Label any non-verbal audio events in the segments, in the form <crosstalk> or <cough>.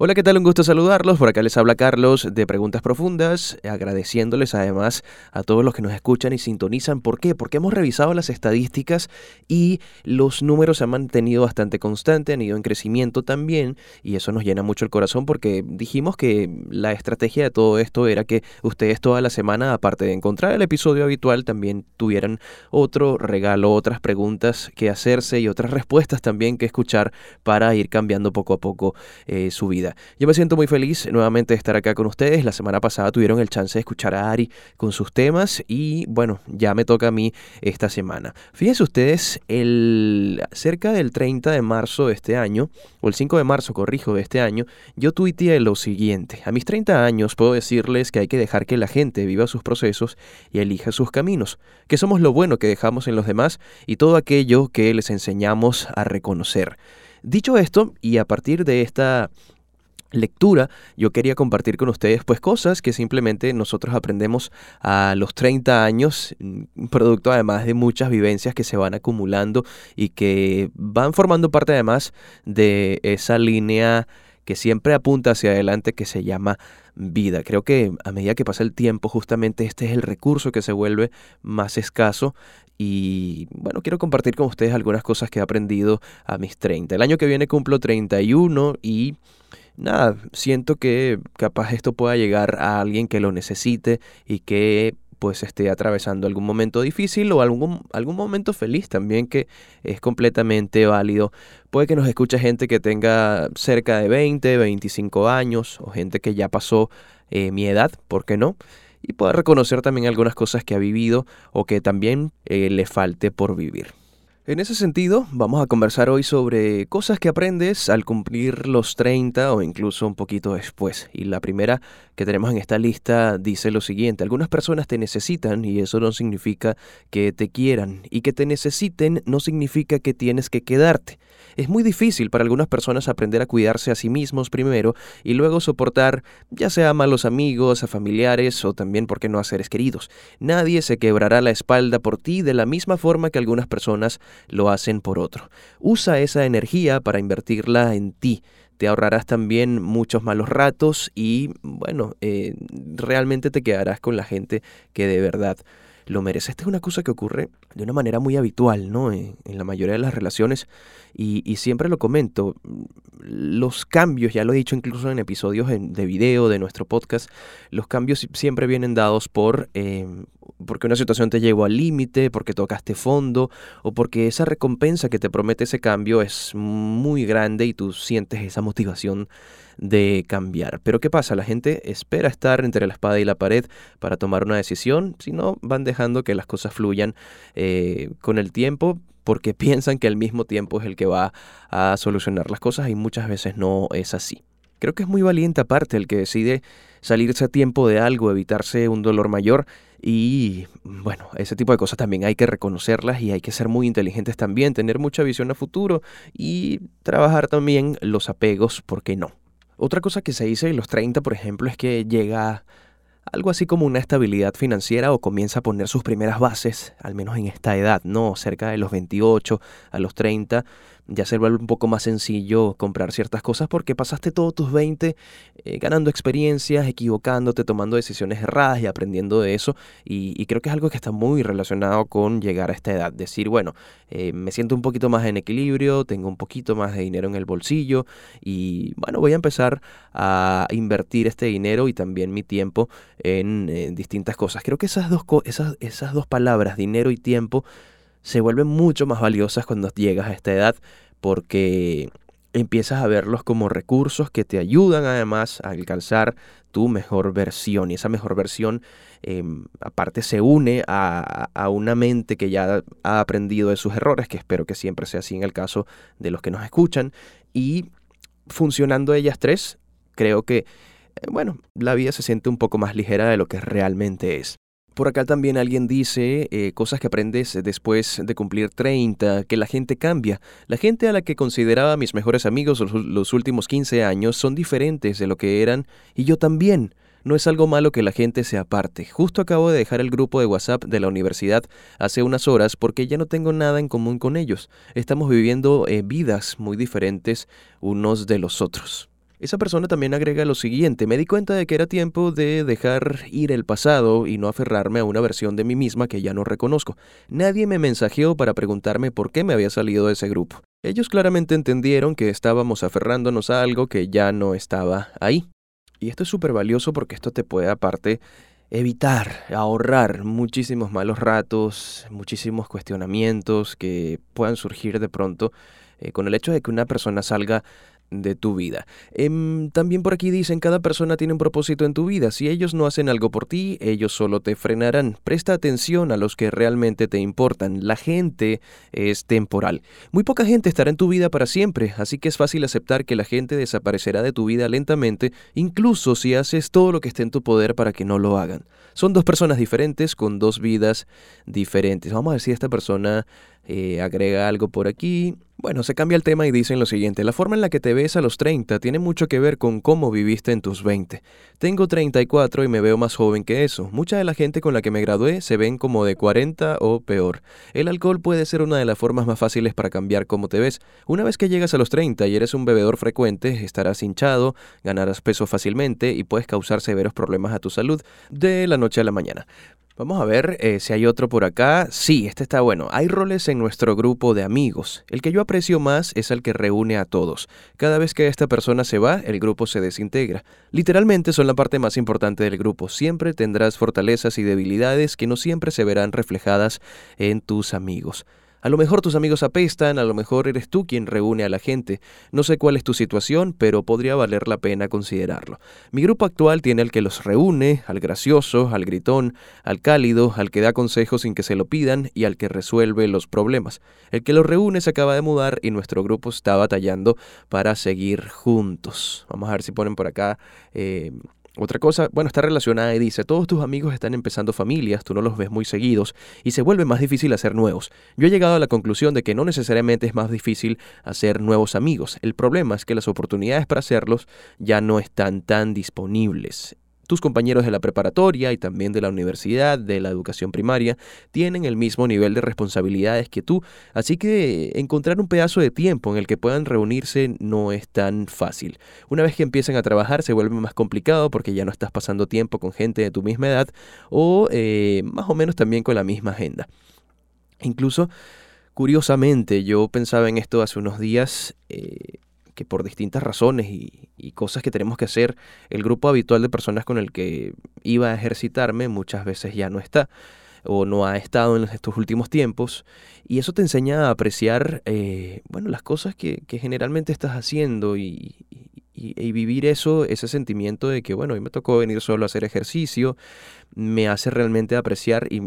Hola, ¿qué tal? Un gusto saludarlos. Por acá les habla Carlos de Preguntas Profundas, agradeciéndoles además a todos los que nos escuchan y sintonizan. ¿Por qué? Porque hemos revisado las estadísticas y los números se han mantenido bastante constantes, han ido en crecimiento también y eso nos llena mucho el corazón porque dijimos que la estrategia de todo esto era que ustedes toda la semana, aparte de encontrar el episodio habitual, también tuvieran otro regalo, otras preguntas que hacerse y otras respuestas también que escuchar para ir cambiando poco a poco eh, su vida. Yo me siento muy feliz nuevamente de estar acá con ustedes. La semana pasada tuvieron el chance de escuchar a Ari con sus temas y bueno, ya me toca a mí esta semana. Fíjense ustedes, el, cerca del 30 de marzo de este año, o el 5 de marzo, corrijo, de este año, yo tuiteé lo siguiente. A mis 30 años puedo decirles que hay que dejar que la gente viva sus procesos y elija sus caminos, que somos lo bueno que dejamos en los demás y todo aquello que les enseñamos a reconocer. Dicho esto, y a partir de esta lectura, yo quería compartir con ustedes pues cosas que simplemente nosotros aprendemos a los 30 años, mm, producto además de muchas vivencias que se van acumulando y que van formando parte además de esa línea que siempre apunta hacia adelante que se llama vida. Creo que a medida que pasa el tiempo justamente este es el recurso que se vuelve más escaso y bueno, quiero compartir con ustedes algunas cosas que he aprendido a mis 30. El año que viene cumplo 31 y nada, siento que capaz esto pueda llegar a alguien que lo necesite y que pues esté atravesando algún momento difícil o algún, algún momento feliz también que es completamente válido. Puede que nos escuche gente que tenga cerca de 20, 25 años o gente que ya pasó eh, mi edad, ¿por qué no? Y pueda reconocer también algunas cosas que ha vivido o que también eh, le falte por vivir. En ese sentido, vamos a conversar hoy sobre cosas que aprendes al cumplir los 30 o incluso un poquito después. Y la primera que tenemos en esta lista dice lo siguiente, algunas personas te necesitan y eso no significa que te quieran. Y que te necesiten no significa que tienes que quedarte. Es muy difícil para algunas personas aprender a cuidarse a sí mismos primero y luego soportar ya sea a malos amigos, a familiares o también, ¿por qué no, a seres queridos? Nadie se quebrará la espalda por ti de la misma forma que algunas personas lo hacen por otro. Usa esa energía para invertirla en ti te ahorrarás también muchos malos ratos y bueno, eh, realmente te quedarás con la gente que de verdad lo merece. Esta es una cosa que ocurre de una manera muy habitual, ¿no? En, la mayoría de las relaciones y, siempre lo comento. Los cambios, ya lo he dicho incluso en episodios de video de nuestro podcast, los cambios siempre vienen dados por em, porque una situación te llevó al límite, porque tocaste fondo o porque esa recompensa que te promete ese cambio es muy grande y tú sientes esa motivación de cambiar. Pero ¿qué pasa? La gente espera estar entre la espada y la pared para tomar una decisión, si no van dejando que las cosas fluyan eh, con el tiempo porque <laughs> piensan que el mismo tiempo es el que va a solucionar las cosas y muchas veces no es así. Creo que es muy valiente aparte el que decide salirse a tiempo de algo, evitarse un dolor mayor y bueno, ese tipo de cosas también hay que reconocerlas y hay que ser muy inteligentes también, tener mucha visión a futuro y trabajar también los apegos, ¿por qué no? Otra cosa que se dice en los 30, por ejemplo, es que llega algo así como una estabilidad financiera o comienza a poner sus primeras bases, al menos en esta edad, ¿no? Cerca de los 28 a los 30, ya se vuelve un poco más sencillo comprar ciertas cosas porque pasaste todos tus 20 eh, ganando experiencias, equivocándote, tomando decisiones erradas y aprendiendo de eso. Y, creo que es algo que está muy relacionado con llegar a esta edad. Decir, bueno, eh, me siento un poquito más en equilibrio, tengo un poquito más de dinero en el bolsillo y bueno, voy a empezar a invertir este dinero y también mi tiempo en, en distintas cosas. Creo que esas dos, esas, esas dos palabras, dinero y tiempo, se vuelven mucho más valiosas cuando llegas a esta edad porque empiezas a verlos como recursos que te ayudan además a alcanzar tu mejor versión y esa mejor versión em, aparte se une a, a, una mente que ya ha aprendido de sus errores, que espero que siempre sea así en el caso de los que nos escuchan y funcionando ellas tres, creo que, eh, bueno, la vida se siente un poco más ligera de lo que realmente es. Por acá también alguien dice eh, cosas que aprendes después de cumplir 30, que la gente cambia. La gente a la que consideraba mis mejores amigos los, últimos 15 años son diferentes de lo que eran y yo también. No es algo malo que la gente se aparte. Justo acabo de dejar el grupo de WhatsApp de la universidad hace unas horas porque ya no tengo nada en común con ellos. Estamos viviendo eh, vidas muy diferentes unos de los otros. Esa persona también agrega lo siguiente, me di cuenta de que era tiempo de dejar ir el pasado y no aferrarme a una versión de mí misma que ya no reconozco. Nadie me mensajeó para preguntarme por qué me había salido de ese grupo. Ellos claramente entendieron que estábamos aferrándonos a algo que ya no estaba ahí. Y esto es súper valioso porque esto te puede aparte evitar, ahorrar muchísimos malos ratos, muchísimos cuestionamientos que puedan surgir de pronto eh, con el hecho de que una persona salga de tu vida. Em, también por aquí dicen, cada persona tiene un propósito en tu vida. Si ellos no hacen algo por ti, ellos solo te frenarán. Presta atención a los que realmente te importan. La gente es temporal. Muy poca gente estará en tu vida para siempre, así que es fácil aceptar que la gente desaparecerá de tu vida lentamente, incluso si haces todo lo que esté en tu poder para que no lo hagan. Son dos personas diferentes con dos vidas diferentes. Vamos a ver si esta persona eh, agrega algo por aquí. Bueno, se cambia el tema y dicen lo siguiente, la forma en la que te ves a los 30 tiene mucho que ver con cómo viviste en tus 20. Tengo 34 y me veo más joven que eso. Mucha de la gente con la que me gradué se ven como de 40 o peor. El alcohol puede ser una de las formas más fáciles para cambiar cómo te ves. Una vez que llegas a los 30 y eres un bebedor frecuente, estarás hinchado, ganarás peso fácilmente y puedes causar severos problemas a tu salud de la noche a la mañana. Vamos a ver eh, si hay otro por acá. Sí, este está bueno. Hay roles en nuestro grupo de amigos. El que yo aprecio más es el que reúne a todos. Cada vez que esta persona se va, el grupo se desintegra. Literalmente son la parte más importante del grupo. Siempre tendrás fortalezas y debilidades que no siempre se verán reflejadas en tus amigos. A lo mejor tus amigos apestan, a lo mejor eres tú quien reúne a la gente. No sé cuál es tu situación, pero podría valer la pena considerarlo. Mi grupo actual tiene al que los reúne, al gracioso, al gritón, al cálido, al que da consejos sin que se lo pidan y al que resuelve los problemas. El que los reúne se acaba de mudar y nuestro grupo está batallando para seguir juntos. Vamos a ver si ponen por acá eh, otra cosa, bueno, está relacionada y dice, todos tus amigos están empezando familias, tú no los ves muy seguidos y se vuelve más difícil hacer nuevos. Yo he llegado a la conclusión de que no necesariamente es más difícil hacer nuevos amigos. El problema es que las oportunidades para hacerlos ya no están tan disponibles. Tus compañeros de la preparatoria y también de la universidad, de la educación primaria, tienen el mismo nivel de responsabilidades que tú, así que encontrar un pedazo de tiempo en el que puedan reunirse no es tan fácil. Una vez que empiezan a trabajar se vuelve más complicado porque ya no estás pasando tiempo con gente de tu misma edad o eh, más o menos también con la misma agenda. Incluso, curiosamente, yo pensaba en esto hace unos días. Eh, que por distintas razones y, cosas que tenemos que hacer, el grupo habitual de personas con el que iba a ejercitarme muchas veces ya no está o no ha estado en estos últimos tiempos y eso te enseña a apreciar eh, bueno las cosas que, generalmente estás haciendo y, vivir eso ese sentimiento de que bueno hoy me tocó venir solo a hacer ejercicio me hace realmente apreciar y,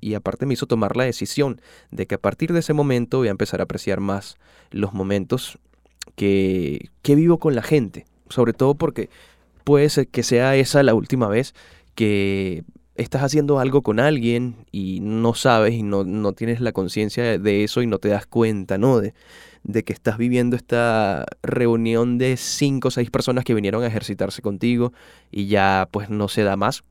y aparte me hizo tomar la decisión de que a partir de ese momento voy a empezar a apreciar más los momentos que, vivo con la gente, sobre todo porque puede ser que sea esa la última vez que estás haciendo algo con alguien y no sabes y no, no tienes la conciencia de eso y no te das cuenta, ¿no? De, de, que estás viviendo esta reunión de cinco o seis personas que vinieron a ejercitarse contigo y ya pues no se da más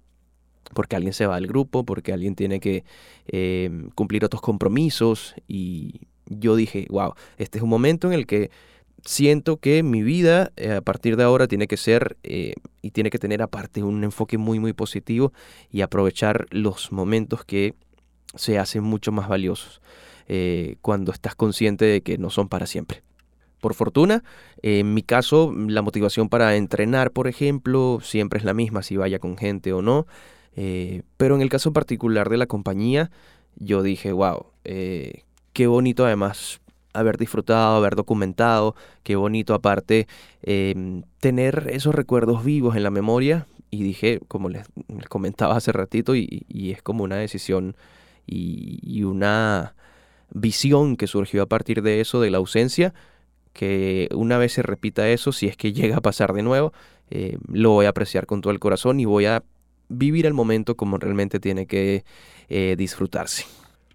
porque alguien se va del grupo, porque alguien tiene que eh, cumplir otros compromisos y yo dije, wow, este es un momento en el que siento que mi vida eh, a partir de ahora tiene que ser eh, y tiene que tener aparte un enfoque muy muy positivo y aprovechar los momentos que se hacen mucho más valiosos eh, cuando estás consciente de que no son para siempre. Por fortuna, en mi caso, la motivación para entrenar, por ejemplo, siempre es la misma, si vaya con gente o no. pero en el caso particular de la compañía, yo dije, wow, qué bonito además haber disfrutado, haber documentado, qué bonito aparte em, tener esos recuerdos vivos en la memoria. Y dije, como les, comentaba hace ratito, y, es como una decisión y, una visión que surgió a partir de eso, de la ausencia, que una vez se repita eso, si es que llega a pasar de nuevo, eh, lo voy a apreciar con todo el corazón y voy a vivir el momento como realmente tiene que eh, disfrutarse.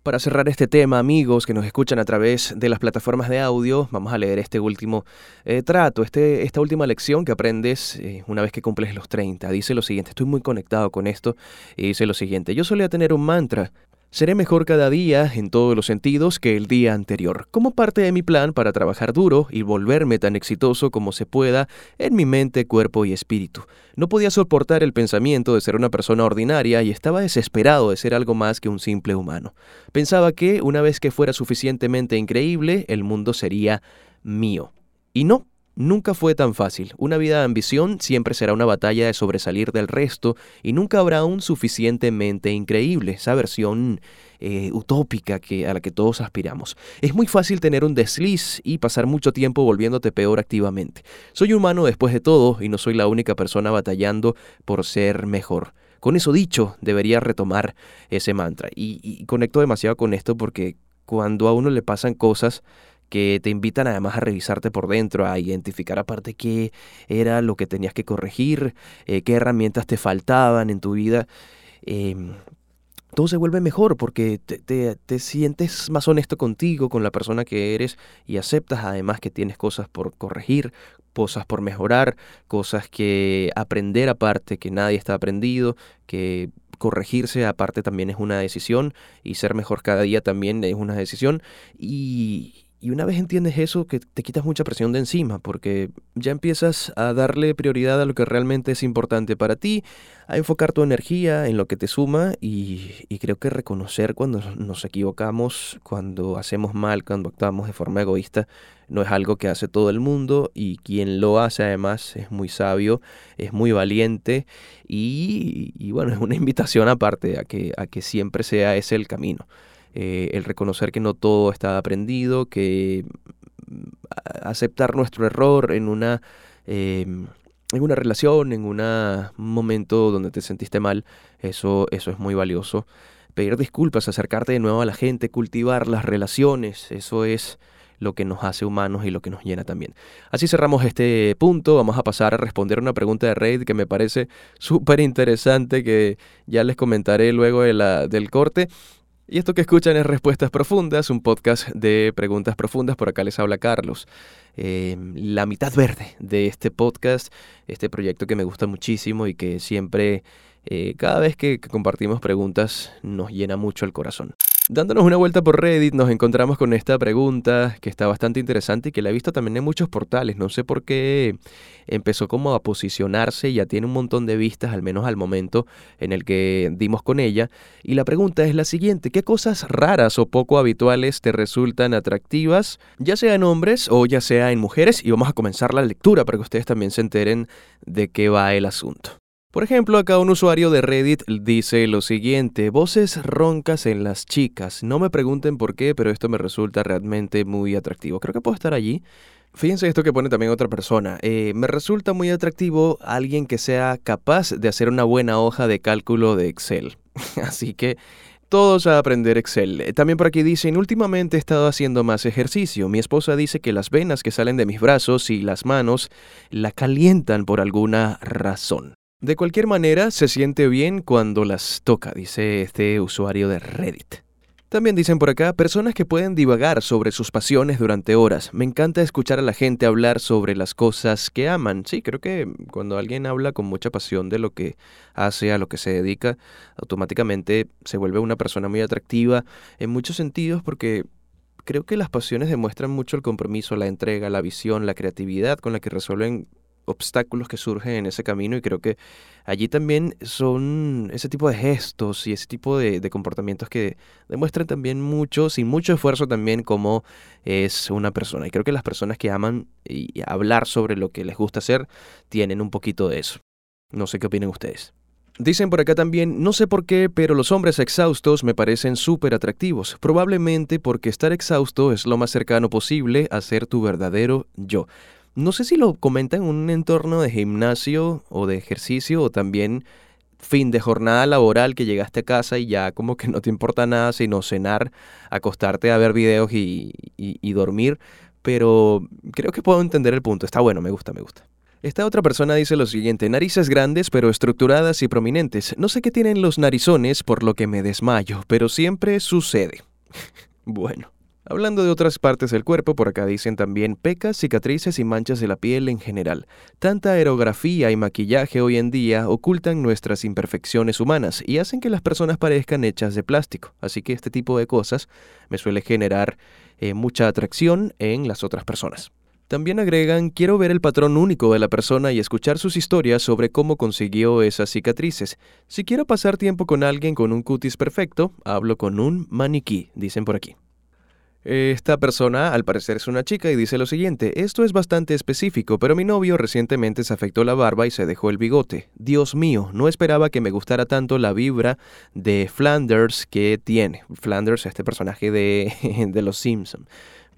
Para cerrar este tema, amigos que nos escuchan a través de las plataformas de audio, vamos a leer este último eh, trato, este, esta última lección que aprendes eh, una vez que cumples los 30. Dice lo siguiente, estoy muy conectado con esto y dice lo siguiente, yo solía tener un mantra, Seré mejor cada día en todos los sentidos que el día anterior, como parte de mi plan para trabajar duro y volverme tan exitoso como se pueda en mi mente, cuerpo y espíritu. No podía soportar el pensamiento de ser una persona ordinaria y estaba desesperado de ser algo más que un simple humano. Pensaba que, una vez que fuera suficientemente increíble, el mundo sería mío. Y no, Nunca fue tan fácil. Una vida de ambición siempre será una batalla de sobresalir del resto y nunca habrá un suficientemente increíble, esa versión eh, utópica que, a la que todos aspiramos. Es muy fácil tener un desliz y pasar mucho tiempo volviéndote peor activamente. Soy humano después de todo y no soy la única persona batallando por ser mejor. Con eso dicho, debería retomar ese mantra. Y, y conecto demasiado con esto porque cuando a uno le pasan cosas que te invitan además a revisarte por dentro, a identificar aparte qué era lo que tenías que corregir, eh, qué herramientas te faltaban en tu vida. Em, todo se vuelve mejor porque te, te, sientes más honesto contigo, con la persona que eres y aceptas además que tienes cosas por corregir, cosas por mejorar, cosas que aprender aparte, que nadie está aprendido, que corregirse aparte también es una decisión y ser mejor cada día también es una decisión y, y una vez entiendes eso, que te quitas mucha presión de encima, porque ya empiezas a darle prioridad a lo que realmente es importante para ti, a enfocar tu energía en lo que te suma y, creo que reconocer cuando nos equivocamos, cuando hacemos mal, cuando actuamos de forma egoísta, no es algo que hace todo el mundo y quien lo hace además es muy sabio, es muy valiente y, y bueno, es una <laughs> invitación aparte a que, a que siempre sea ese el camino. Eh, el reconocer que no todo está aprendido, que mm, aceptar nuestro error en una, em, en una relación, en un momento donde te sentiste mal, eso, eso es muy valioso. Pedir disculpas, acercarte de nuevo a la gente, cultivar las relaciones, eso es lo que nos hace humanos y lo que nos llena también. Así cerramos este punto, vamos a pasar a responder una pregunta de Raid que me parece súper interesante, que ya les comentaré luego de la, del corte. Y esto que escuchan es Respuestas Profundas, un podcast de preguntas profundas. Por acá les habla Carlos. Em, la mitad verde de este podcast, este proyecto que me gusta muchísimo y que siempre, eh, cada vez que compartimos preguntas, nos llena mucho el corazón. Dándonos una vuelta por Reddit nos encontramos con esta pregunta que está bastante interesante y que la he visto también en muchos portales. No sé por qué empezó como a posicionarse, ya tiene un montón de vistas, al menos al momento en el que dimos con ella. Y la pregunta es la siguiente, ¿qué cosas raras o poco habituales te resultan atractivas, ya sea en hombres o ya sea en mujeres? Y vamos a comenzar la lectura para que ustedes también se enteren de qué va el asunto. Por ejemplo, acá un usuario de Reddit dice lo siguiente, voces roncas en las chicas. No me pregunten por qué, pero esto me resulta realmente muy atractivo. Creo que puedo estar allí. Fíjense esto que pone también otra persona. Eh, me resulta muy atractivo alguien que sea capaz de hacer una buena hoja de cálculo de Excel. <laughs> Así que todos a aprender Excel. Eh, también por aquí dicen, últimamente he estado haciendo más ejercicio. Mi esposa dice que las venas que salen de mis brazos y las manos la calientan por alguna razón. De cualquier manera, se siente bien cuando las toca, dice este usuario de Reddit. También dicen por acá, personas que pueden divagar sobre sus pasiones durante horas. Me encanta escuchar a la gente hablar sobre las cosas que aman. Sí, creo que cuando alguien habla con mucha pasión de lo que hace, a lo que se dedica, automáticamente se vuelve una persona muy atractiva en muchos sentidos porque creo que las pasiones demuestran mucho el compromiso, la entrega, la visión, la creatividad con la que resuelven obstáculos que surgen en ese camino y creo que allí también son ese tipo de gestos y ese tipo de, comportamientos que demuestran también mucho, sin mucho esfuerzo también cómo es una persona. Y creo que las personas que aman y hablar sobre lo que les gusta hacer tienen un poquito de eso. No sé qué opinan ustedes. Dicen por acá también, no sé por qué, pero los hombres exhaustos me parecen súper atractivos, probablemente porque estar exhausto es lo más cercano posible a ser tu verdadero yo. No sé si lo comenta en un entorno de gimnasio o de ejercicio o también fin de jornada laboral que llegaste a casa y ya como que no te importa nada sino cenar, acostarte a ver videos y, y, dormir. Pero creo que puedo entender el punto. Está bueno, me gusta, me gusta. Esta otra persona dice lo siguiente, narices grandes pero estructuradas y prominentes. No sé qué tienen los narizones por lo que me desmayo, pero siempre sucede. <laughs> bueno. Hablando de otras partes del cuerpo, por acá dicen también pecas, cicatrices y manchas de la piel en general. Tanta aerografía y maquillaje hoy en día ocultan nuestras imperfecciones humanas y hacen que las personas parezcan hechas de plástico. Así que este tipo de cosas me suele generar eh, mucha atracción en las otras personas. También agregan, quiero ver el patrón único de la persona y escuchar sus historias sobre cómo consiguió esas cicatrices. Si quiero pasar tiempo con alguien con un cutis perfecto, hablo con un maniquí, dicen por aquí. Esta persona al parecer es una chica y dice lo siguiente, esto es bastante específico, pero mi novio recientemente se afectó la barba y se dejó el bigote. Dios mío, no esperaba que me gustara tanto la vibra de Flanders que tiene. Flanders, este personaje de, <laughs> de Los Simpsons.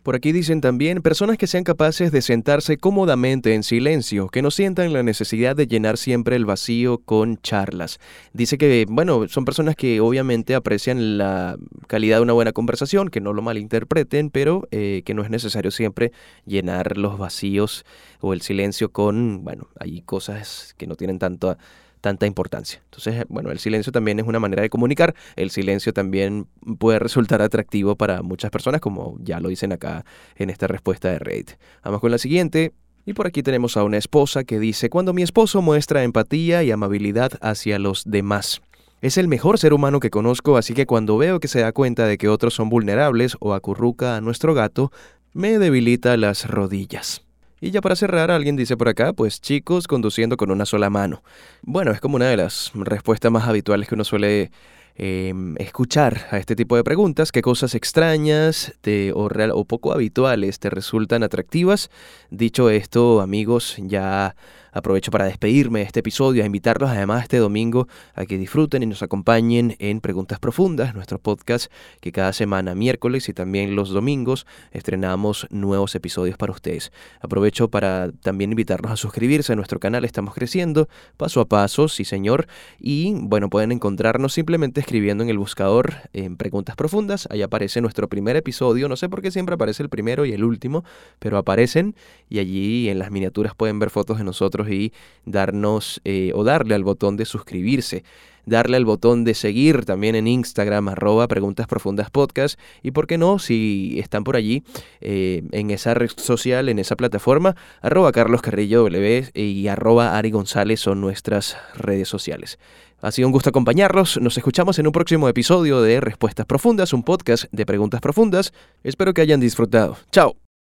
Por aquí dicen también personas que sean capaces de sentarse cómodamente en silencio, que no sientan la necesidad de llenar siempre el vacío con charlas. Dice que, bueno, son personas que obviamente aprecian la calidad de una buena conversación, que no lo malinterpreten, pero eh, que no es necesario siempre llenar los vacíos o el silencio con, bueno, hay cosas que no tienen tanto tanta importancia. Entonces, bueno, el silencio también es una manera de comunicar. El silencio también puede resultar atractivo para muchas personas, como ya lo dicen acá en esta respuesta de Reddit. Vamos con la siguiente. Y por aquí tenemos a una esposa que dice, cuando mi esposo muestra empatía y amabilidad hacia los demás. Es el mejor ser humano que conozco, así que cuando veo que se da cuenta de que otros son vulnerables o acurruca a nuestro gato, me debilita las rodillas. Y ya para cerrar, alguien dice por acá, pues chicos conduciendo con una sola mano. Bueno, es como una de las respuestas más habituales que uno suele em, escuchar a este tipo de preguntas, qué cosas extrañas o, o poco habituales te resultan atractivas. Dicho esto, amigos, ya Aprovecho para despedirme de este episodio, a invitarlos además este domingo a que disfruten y nos acompañen en Preguntas Profundas, nuestro podcast que cada semana, miércoles y también los domingos, estrenamos nuevos episodios para ustedes. Aprovecho para también invitarlos a suscribirse a nuestro canal, estamos creciendo paso a paso, sí señor, y bueno, pueden encontrarnos simplemente escribiendo en el buscador en Preguntas Profundas, ahí aparece nuestro primer episodio, no sé por qué siempre aparece el primero y el último, pero aparecen y allí en las miniaturas pueden ver fotos de y darnos eh, o darle al botón de suscribirse darle al botón de seguir también en Instagram, arroba Preguntas Profundas Podcast. Y por qué no, si están por allí, eh, en esa red social, en esa plataforma, arroba Carlos Carrillo W y arroba Ari González son nuestras redes sociales. Ha sido un gusto acompañarlos. Nos escuchamos en un próximo episodio de Respuestas Profundas, un podcast de preguntas profundas. Espero que hayan disfrutado. Chao.